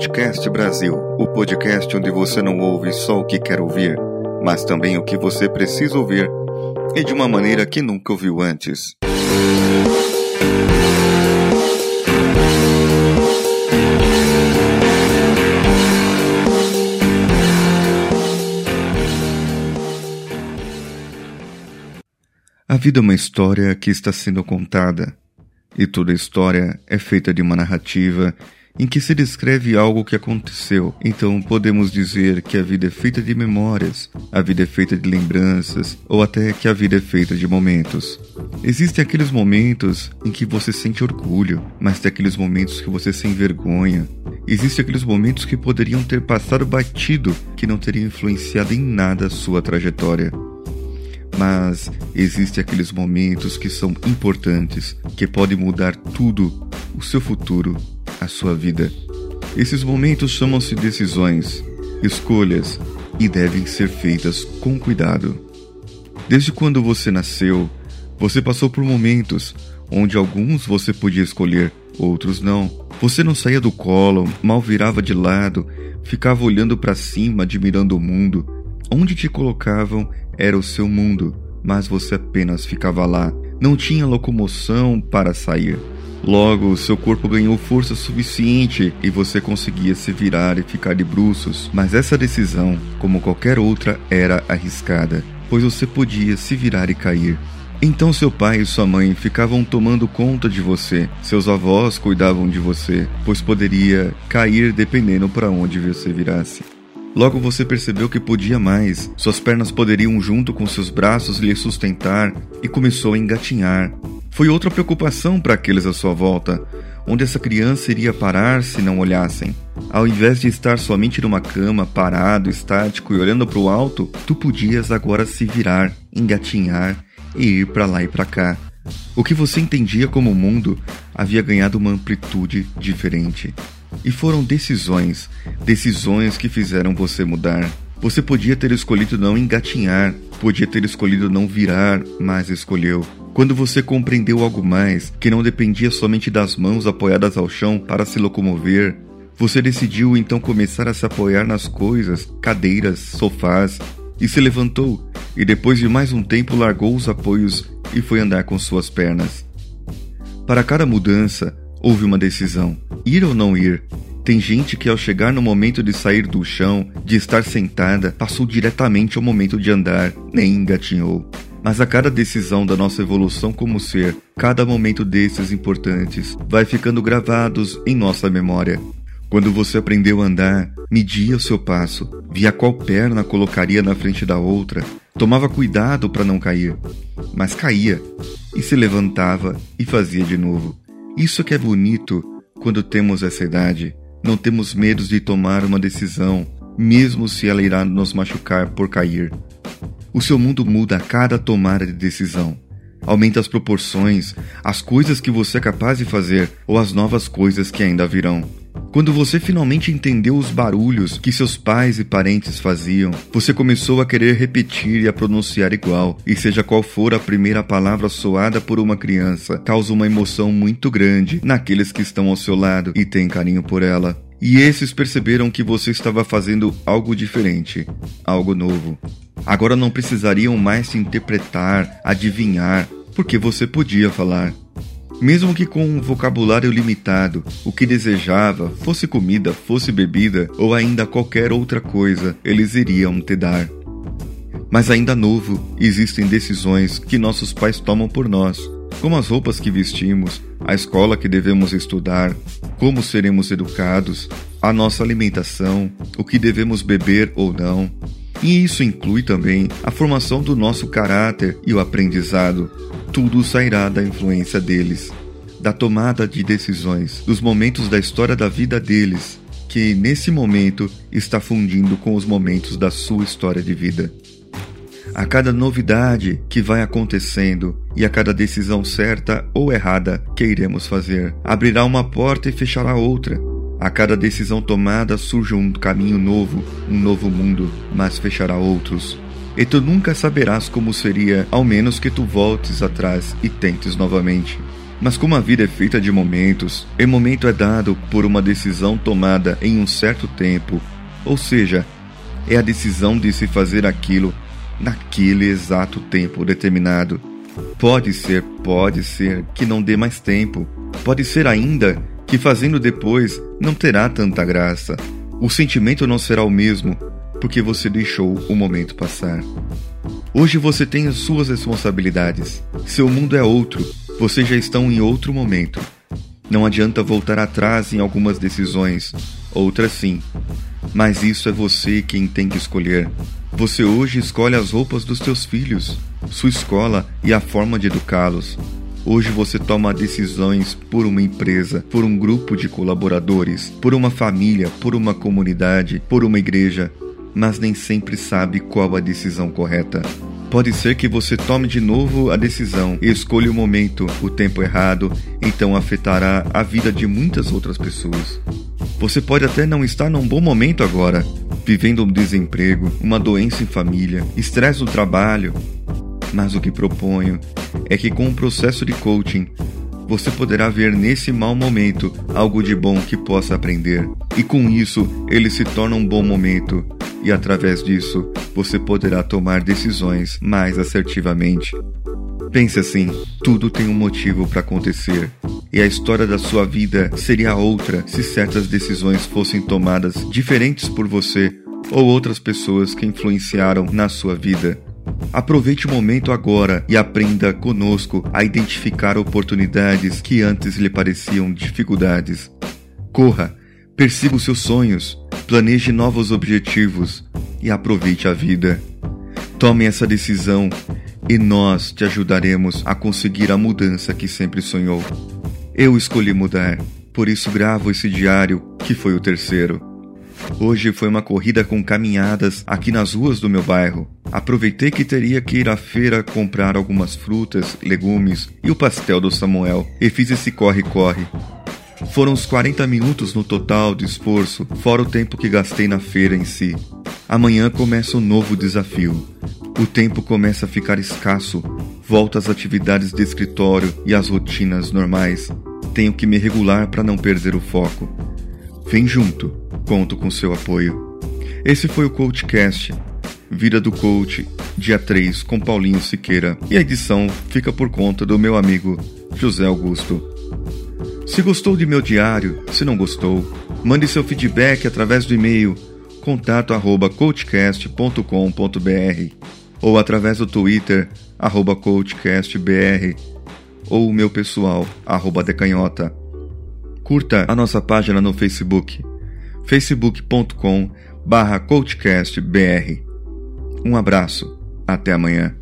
Outcast Brasil, o podcast onde você não ouve só o que quer ouvir, mas também o que você precisa ouvir e de uma maneira que nunca ouviu antes. A vida é uma história que está sendo contada, e toda história é feita de uma narrativa em que se descreve algo que aconteceu. Então podemos dizer que a vida é feita de memórias, a vida é feita de lembranças, ou até que a vida é feita de momentos. Existem aqueles momentos em que você sente orgulho, mas tem aqueles momentos que você se envergonha. Existem aqueles momentos que poderiam ter passado batido, que não teriam influenciado em nada a sua trajetória mas existem aqueles momentos que são importantes, que podem mudar tudo, o seu futuro, a sua vida. Esses momentos chamam-se decisões, escolhas e devem ser feitas com cuidado. Desde quando você nasceu, você passou por momentos onde alguns você podia escolher, outros não. Você não saía do colo, mal virava de lado, ficava olhando para cima, admirando o mundo. Onde te colocavam era o seu mundo, mas você apenas ficava lá. Não tinha locomoção para sair. Logo, seu corpo ganhou força suficiente e você conseguia se virar e ficar de bruços. Mas essa decisão, como qualquer outra, era arriscada, pois você podia se virar e cair. Então seu pai e sua mãe ficavam tomando conta de você, seus avós cuidavam de você, pois poderia cair dependendo para onde você virasse. Logo você percebeu que podia mais, suas pernas poderiam, junto com seus braços, lhe sustentar e começou a engatinhar. Foi outra preocupação para aqueles à sua volta, onde essa criança iria parar se não olhassem. Ao invés de estar somente numa cama, parado, estático e olhando para o alto, tu podias agora se virar, engatinhar e ir para lá e para cá. O que você entendia como mundo havia ganhado uma amplitude diferente. E foram decisões, decisões que fizeram você mudar. Você podia ter escolhido não engatinhar, podia ter escolhido não virar, mas escolheu. Quando você compreendeu algo mais, que não dependia somente das mãos apoiadas ao chão para se locomover, você decidiu então começar a se apoiar nas coisas, cadeiras, sofás, e se levantou, e depois de mais um tempo largou os apoios e foi andar com suas pernas. Para cada mudança, houve uma decisão: ir ou não ir. Tem gente que, ao chegar no momento de sair do chão, de estar sentada, passou diretamente ao momento de andar, nem engatinhou. Mas a cada decisão da nossa evolução como ser, cada momento desses importantes vai ficando gravados em nossa memória. Quando você aprendeu a andar, media o seu passo, via qual perna colocaria na frente da outra, tomava cuidado para não cair, mas caía e se levantava e fazia de novo. Isso que é bonito quando temos essa idade. Não temos medo de tomar uma decisão, mesmo se ela irá nos machucar por cair. O seu mundo muda a cada tomada de decisão. Aumenta as proporções, as coisas que você é capaz de fazer ou as novas coisas que ainda virão. Quando você finalmente entendeu os barulhos que seus pais e parentes faziam, você começou a querer repetir e a pronunciar igual, e seja qual for a primeira palavra soada por uma criança, causa uma emoção muito grande naqueles que estão ao seu lado e têm carinho por ela. E esses perceberam que você estava fazendo algo diferente, algo novo. Agora não precisariam mais se interpretar, adivinhar, porque você podia falar. Mesmo que com um vocabulário limitado, o que desejava, fosse comida, fosse bebida ou ainda qualquer outra coisa, eles iriam te dar. Mas ainda novo, existem decisões que nossos pais tomam por nós, como as roupas que vestimos, a escola que devemos estudar, como seremos educados, a nossa alimentação, o que devemos beber ou não. E isso inclui também a formação do nosso caráter e o aprendizado, tudo sairá da influência deles, da tomada de decisões, dos momentos da história da vida deles, que nesse momento está fundindo com os momentos da sua história de vida. A cada novidade que vai acontecendo e a cada decisão certa ou errada que iremos fazer, abrirá uma porta e fechará outra. A cada decisão tomada surge um caminho novo, um novo mundo, mas fechará outros e tu nunca saberás como seria, ao menos que tu voltes atrás e tentes novamente. Mas como a vida é feita de momentos, e momento é dado por uma decisão tomada em um certo tempo, ou seja, é a decisão de se fazer aquilo naquele exato tempo determinado. Pode ser, pode ser que não dê mais tempo. Pode ser ainda que fazendo depois não terá tanta graça. O sentimento não será o mesmo porque você deixou o momento passar. Hoje você tem as suas responsabilidades. Seu mundo é outro. Vocês já estão em outro momento. Não adianta voltar atrás em algumas decisões, outras sim. Mas isso é você quem tem que escolher. Você hoje escolhe as roupas dos teus filhos, sua escola e a forma de educá-los. Hoje você toma decisões por uma empresa, por um grupo de colaboradores, por uma família, por uma comunidade, por uma igreja, mas nem sempre sabe qual a decisão correta. Pode ser que você tome de novo a decisão e escolha o momento, o tempo errado, então afetará a vida de muitas outras pessoas. Você pode até não estar num bom momento agora, vivendo um desemprego, uma doença em família, estresse no trabalho. Mas o que proponho é que com o processo de coaching, você poderá ver nesse mau momento algo de bom que possa aprender. E com isso, ele se torna um bom momento, e através disso, você poderá tomar decisões mais assertivamente. Pense assim: tudo tem um motivo para acontecer, e a história da sua vida seria outra se certas decisões fossem tomadas diferentes por você ou outras pessoas que influenciaram na sua vida. Aproveite o momento agora e aprenda conosco a identificar oportunidades que antes lhe pareciam dificuldades. Corra, persiga os seus sonhos, planeje novos objetivos e aproveite a vida. Tome essa decisão e nós te ajudaremos a conseguir a mudança que sempre sonhou. Eu escolhi mudar, por isso gravo esse diário, que foi o terceiro. Hoje foi uma corrida com caminhadas aqui nas ruas do meu bairro. Aproveitei que teria que ir à feira comprar algumas frutas, legumes e o pastel do Samuel e fiz esse corre-corre. Foram uns 40 minutos no total de esforço, fora o tempo que gastei na feira em si. Amanhã começa um novo desafio. O tempo começa a ficar escasso, volto às atividades de escritório e às rotinas normais. Tenho que me regular para não perder o foco. Vem junto, conto com seu apoio. Esse foi o Coachcast, Vida do Coach, dia 3, com Paulinho Siqueira, e a edição fica por conta do meu amigo José Augusto. Se gostou de meu diário, se não gostou, mande seu feedback através do e-mail contato@coachcast.com.br ou através do Twitter arroba coachcastbr ou o meu pessoal arroba decanhota. Curta a nossa página no Facebook facebook.com barra coachcastbr. Um abraço, até amanhã.